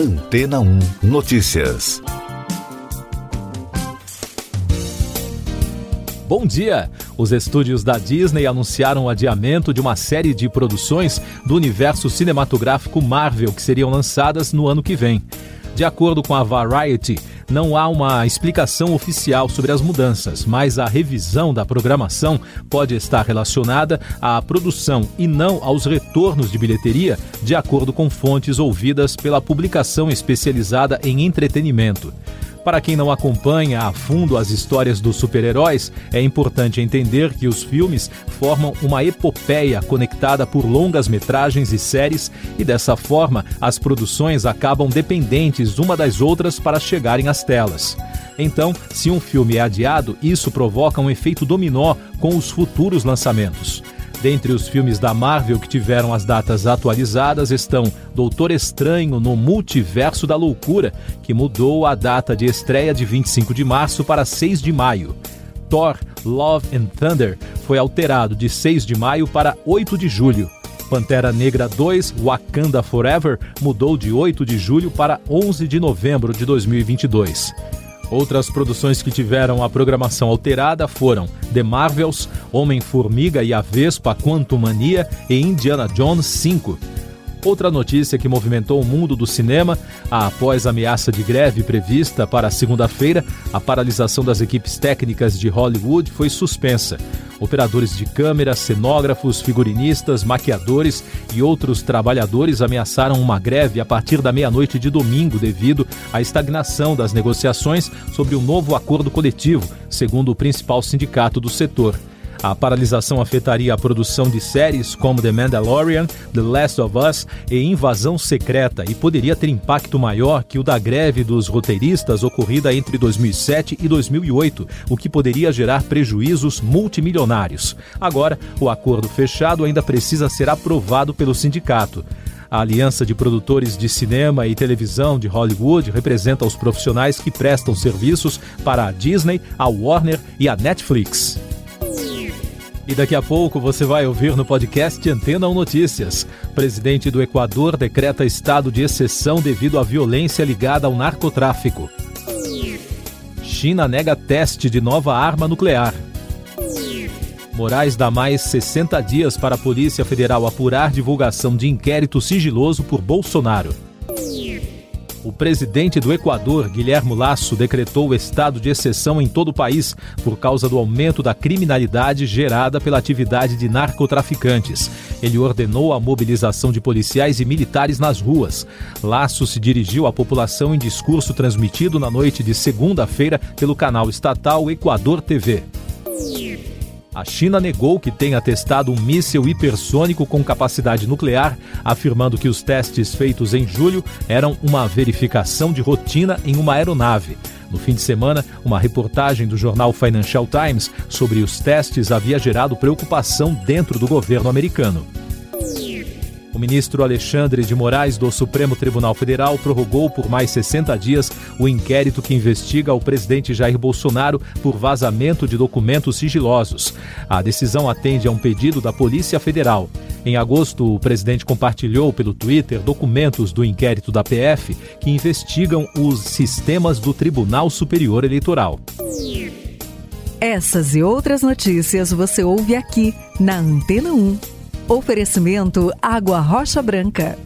Antena 1 Notícias. Bom dia! Os estúdios da Disney anunciaram o adiamento de uma série de produções do universo cinematográfico Marvel que seriam lançadas no ano que vem. De acordo com a Variety, não há uma explicação oficial sobre as mudanças, mas a revisão da programação pode estar relacionada à produção e não aos retornos de bilheteria, de acordo com fontes ouvidas pela publicação especializada em entretenimento. Para quem não acompanha a fundo as histórias dos super-heróis, é importante entender que os filmes formam uma epopeia conectada por longas metragens e séries, e dessa forma as produções acabam dependentes uma das outras para chegarem às telas. Então, se um filme é adiado, isso provoca um efeito dominó com os futuros lançamentos. Dentre os filmes da Marvel que tiveram as datas atualizadas estão Doutor Estranho no Multiverso da Loucura, que mudou a data de estreia de 25 de março para 6 de maio. Thor Love and Thunder foi alterado de 6 de maio para 8 de julho. Pantera Negra 2 Wakanda Forever mudou de 8 de julho para 11 de novembro de 2022. Outras produções que tiveram a programação alterada foram The Marvels, Homem-Formiga e a Vespa Quantumania e Indiana Jones 5. Outra notícia que movimentou o mundo do cinema, após a ameaça de greve prevista para segunda-feira, a paralisação das equipes técnicas de Hollywood foi suspensa. Operadores de câmera, cenógrafos, figurinistas, maquiadores e outros trabalhadores ameaçaram uma greve a partir da meia-noite de domingo devido à estagnação das negociações sobre o um novo acordo coletivo, segundo o principal sindicato do setor. A paralisação afetaria a produção de séries como The Mandalorian, The Last of Us e Invasão Secreta e poderia ter impacto maior que o da greve dos roteiristas ocorrida entre 2007 e 2008, o que poderia gerar prejuízos multimilionários. Agora, o acordo fechado ainda precisa ser aprovado pelo sindicato. A Aliança de Produtores de Cinema e Televisão de Hollywood representa os profissionais que prestam serviços para a Disney, a Warner e a Netflix. E daqui a pouco você vai ouvir no podcast Antena 1 Notícias. Presidente do Equador decreta estado de exceção devido à violência ligada ao narcotráfico. China nega teste de nova arma nuclear. Moraes dá mais 60 dias para a Polícia Federal apurar divulgação de inquérito sigiloso por Bolsonaro. O presidente do Equador, Guilherme Lasso, decretou o estado de exceção em todo o país por causa do aumento da criminalidade gerada pela atividade de narcotraficantes. Ele ordenou a mobilização de policiais e militares nas ruas. Lasso se dirigiu à população em discurso transmitido na noite de segunda-feira pelo canal estatal Equador TV. A China negou que tenha testado um míssil hipersônico com capacidade nuclear, afirmando que os testes feitos em julho eram uma verificação de rotina em uma aeronave. No fim de semana, uma reportagem do jornal Financial Times sobre os testes havia gerado preocupação dentro do governo americano. O ministro Alexandre de Moraes do Supremo Tribunal Federal prorrogou por mais 60 dias o inquérito que investiga o presidente Jair Bolsonaro por vazamento de documentos sigilosos. A decisão atende a um pedido da Polícia Federal. Em agosto, o presidente compartilhou pelo Twitter documentos do inquérito da PF que investigam os sistemas do Tribunal Superior Eleitoral. Essas e outras notícias você ouve aqui na Antena 1. Oferecimento Água Rocha Branca.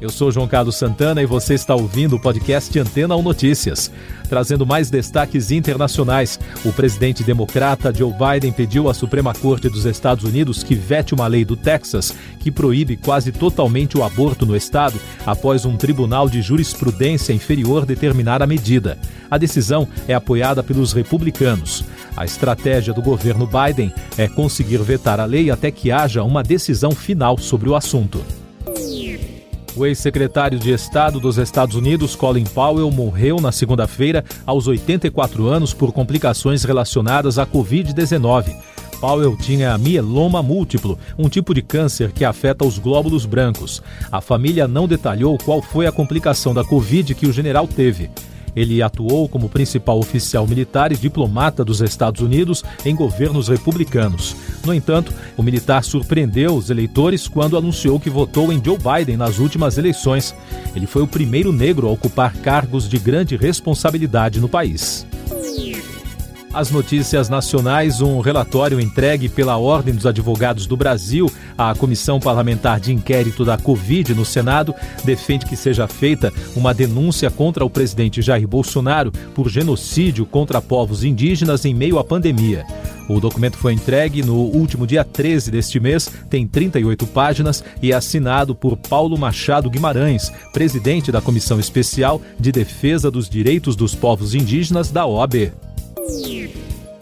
Eu sou João Carlos Santana e você está ouvindo o podcast Antena 1 Notícias. Trazendo mais destaques internacionais, o presidente democrata Joe Biden pediu à Suprema Corte dos Estados Unidos que vete uma lei do Texas que proíbe quase totalmente o aborto no estado após um tribunal de jurisprudência inferior determinar a medida. A decisão é apoiada pelos republicanos. A estratégia do governo Biden é conseguir vetar a lei até que haja uma decisão final sobre o assunto. O ex-secretário de Estado dos Estados Unidos, Colin Powell, morreu na segunda-feira aos 84 anos por complicações relacionadas à Covid-19. Powell tinha mieloma múltiplo, um tipo de câncer que afeta os glóbulos brancos. A família não detalhou qual foi a complicação da Covid que o general teve. Ele atuou como principal oficial militar e diplomata dos Estados Unidos em governos republicanos. No entanto, o militar surpreendeu os eleitores quando anunciou que votou em Joe Biden nas últimas eleições. Ele foi o primeiro negro a ocupar cargos de grande responsabilidade no país. As notícias nacionais, um relatório entregue pela Ordem dos Advogados do Brasil à Comissão Parlamentar de Inquérito da Covid no Senado defende que seja feita uma denúncia contra o presidente Jair Bolsonaro por genocídio contra povos indígenas em meio à pandemia. O documento foi entregue no último dia 13 deste mês, tem 38 páginas e é assinado por Paulo Machado Guimarães, presidente da Comissão Especial de Defesa dos Direitos dos Povos Indígenas da OAB.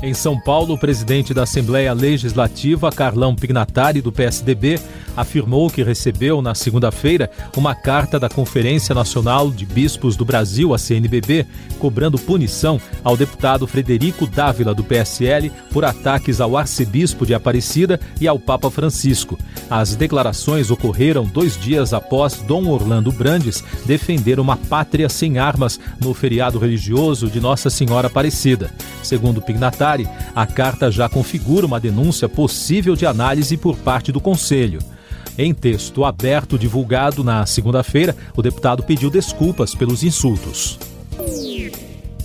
Em São Paulo, o presidente da Assembleia Legislativa, Carlão Pignatari, do PSDB, afirmou que recebeu na segunda-feira uma carta da Conferência Nacional de Bispos do Brasil, a CNBB, cobrando punição ao deputado Frederico Dávila, do PSL, por ataques ao arcebispo de Aparecida e ao Papa Francisco. As declarações ocorreram dois dias após Dom Orlando Brandes defender uma pátria sem armas no feriado religioso de Nossa Senhora Aparecida. Segundo Pignatari, a carta já configura uma denúncia possível de análise por parte do Conselho. Em texto aberto divulgado na segunda-feira, o deputado pediu desculpas pelos insultos.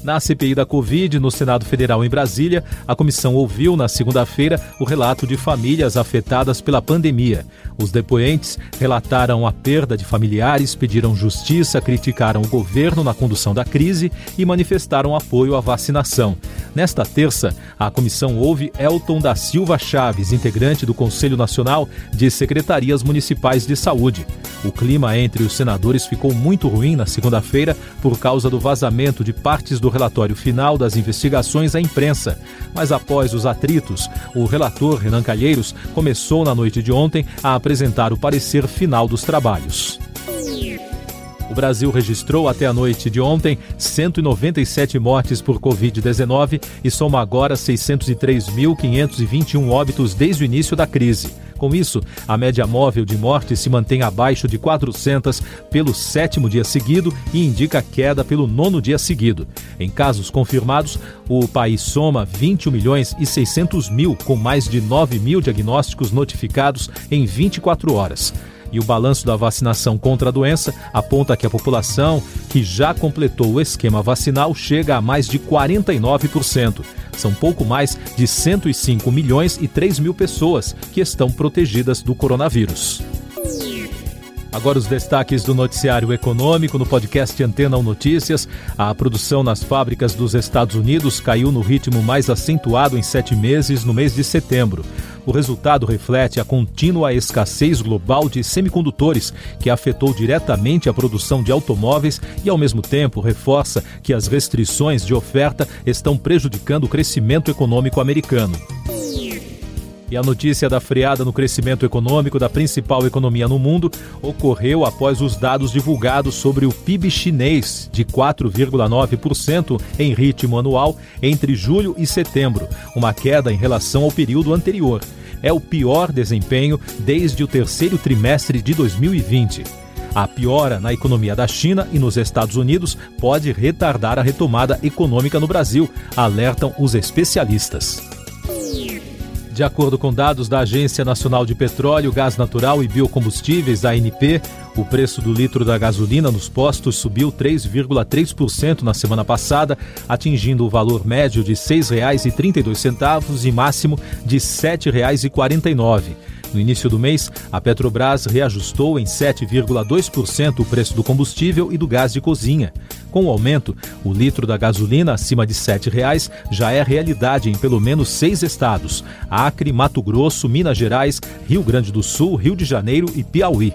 Na CPI da Covid, no Senado Federal em Brasília, a comissão ouviu na segunda-feira o relato de famílias afetadas pela pandemia. Os depoentes relataram a perda de familiares, pediram justiça, criticaram o governo na condução da crise e manifestaram apoio à vacinação. Nesta terça, a comissão ouve Elton da Silva Chaves, integrante do Conselho Nacional de Secretarias Municipais de Saúde. O clima entre os senadores ficou muito ruim na segunda-feira por causa do vazamento de partes do relatório final das investigações à imprensa. Mas após os atritos, o relator Renan Calheiros começou na noite de ontem a apresentar o parecer final dos trabalhos. Brasil registrou até a noite de ontem 197 mortes por Covid-19 e soma agora 603.521 óbitos desde o início da crise. Com isso, a média móvel de mortes se mantém abaixo de 400 pelo sétimo dia seguido e indica queda pelo nono dia seguido. Em casos confirmados, o país soma 21 milhões e 600 mil, com mais de 9 mil diagnósticos notificados em 24 horas. E o balanço da vacinação contra a doença aponta que a população que já completou o esquema vacinal chega a mais de 49%. São pouco mais de 105 milhões e 3 mil pessoas que estão protegidas do coronavírus. Agora os destaques do noticiário econômico no podcast Antena 1 Notícias. A produção nas fábricas dos Estados Unidos caiu no ritmo mais acentuado em sete meses no mês de setembro. O resultado reflete a contínua escassez global de semicondutores, que afetou diretamente a produção de automóveis e, ao mesmo tempo, reforça que as restrições de oferta estão prejudicando o crescimento econômico americano. E a notícia da freada no crescimento econômico da principal economia no mundo ocorreu após os dados divulgados sobre o PIB chinês, de 4,9% em ritmo anual entre julho e setembro, uma queda em relação ao período anterior. É o pior desempenho desde o terceiro trimestre de 2020. A piora na economia da China e nos Estados Unidos pode retardar a retomada econômica no Brasil, alertam os especialistas. De acordo com dados da Agência Nacional de Petróleo, Gás Natural e Biocombustíveis, ANP, o preço do litro da gasolina nos postos subiu 3,3% na semana passada, atingindo o valor médio de R$ 6,32 e máximo de R$ 7,49. No início do mês, a Petrobras reajustou em 7,2% o preço do combustível e do gás de cozinha. Com o aumento, o litro da gasolina acima de R$ 7,00 já é realidade em pelo menos seis estados: Acre, Mato Grosso, Minas Gerais, Rio Grande do Sul, Rio de Janeiro e Piauí.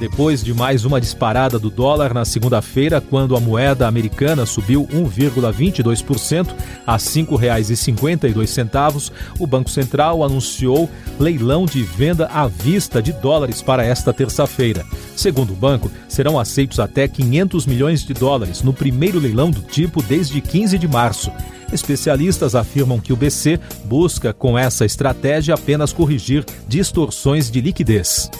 Depois de mais uma disparada do dólar na segunda-feira, quando a moeda americana subiu 1,22% a R$ 5,52, o Banco Central anunciou leilão de venda à vista de dólares para esta terça-feira. Segundo o banco, serão aceitos até 500 milhões de dólares no primeiro leilão do tipo desde 15 de março. Especialistas afirmam que o BC busca, com essa estratégia, apenas corrigir distorções de liquidez.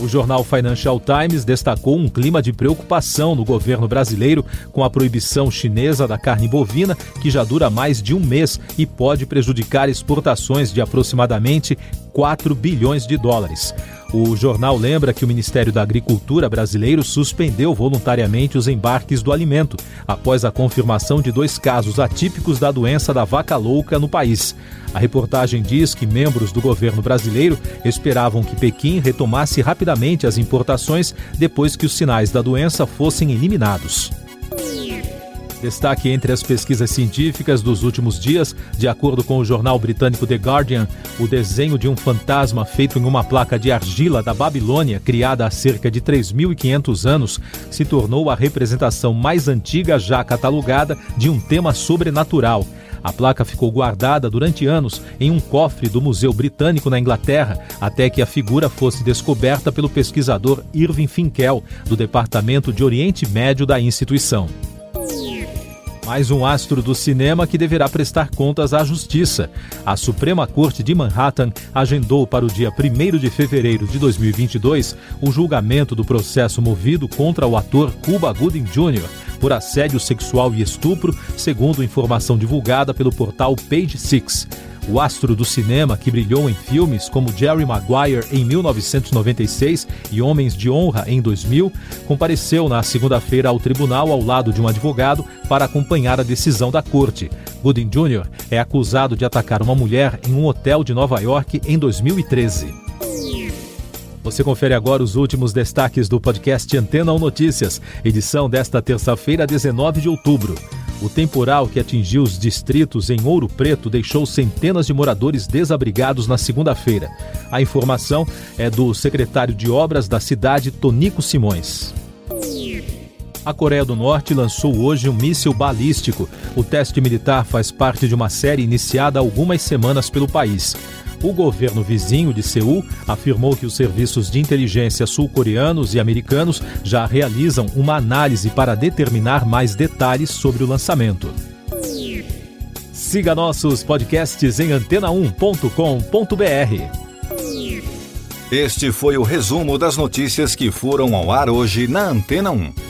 O jornal Financial Times destacou um clima de preocupação no governo brasileiro com a proibição chinesa da carne bovina, que já dura mais de um mês e pode prejudicar exportações de aproximadamente 4 bilhões de dólares. O jornal lembra que o Ministério da Agricultura brasileiro suspendeu voluntariamente os embarques do alimento, após a confirmação de dois casos atípicos da doença da vaca louca no país. A reportagem diz que membros do governo brasileiro esperavam que Pequim retomasse rapidamente as importações depois que os sinais da doença fossem eliminados. Destaque entre as pesquisas científicas dos últimos dias, de acordo com o jornal britânico The Guardian, o desenho de um fantasma feito em uma placa de argila da Babilônia, criada há cerca de 3.500 anos, se tornou a representação mais antiga já catalogada de um tema sobrenatural. A placa ficou guardada durante anos em um cofre do Museu Britânico na Inglaterra, até que a figura fosse descoberta pelo pesquisador Irving Finkel, do Departamento de Oriente Médio da instituição. Mais um astro do cinema que deverá prestar contas à justiça. A Suprema Corte de Manhattan agendou para o dia 1 de fevereiro de 2022 o julgamento do processo movido contra o ator Cuba Gooding Jr. por assédio sexual e estupro, segundo informação divulgada pelo portal Page Six. O astro do cinema, que brilhou em filmes como Jerry Maguire em 1996 e Homens de Honra em 2000, compareceu na segunda-feira ao tribunal ao lado de um advogado para acompanhar a decisão da corte. Gooding Jr. é acusado de atacar uma mulher em um hotel de Nova York em 2013. Você confere agora os últimos destaques do podcast Antena 1 Notícias, edição desta terça-feira, 19 de outubro. O temporal que atingiu os distritos em Ouro Preto deixou centenas de moradores desabrigados na segunda-feira. A informação é do secretário de Obras da cidade, Tonico Simões. A Coreia do Norte lançou hoje um míssil balístico. O teste militar faz parte de uma série iniciada há algumas semanas pelo país. O governo vizinho de Seul afirmou que os serviços de inteligência sul-coreanos e americanos já realizam uma análise para determinar mais detalhes sobre o lançamento. Siga nossos podcasts em antena1.com.br. Este foi o resumo das notícias que foram ao ar hoje na Antena 1.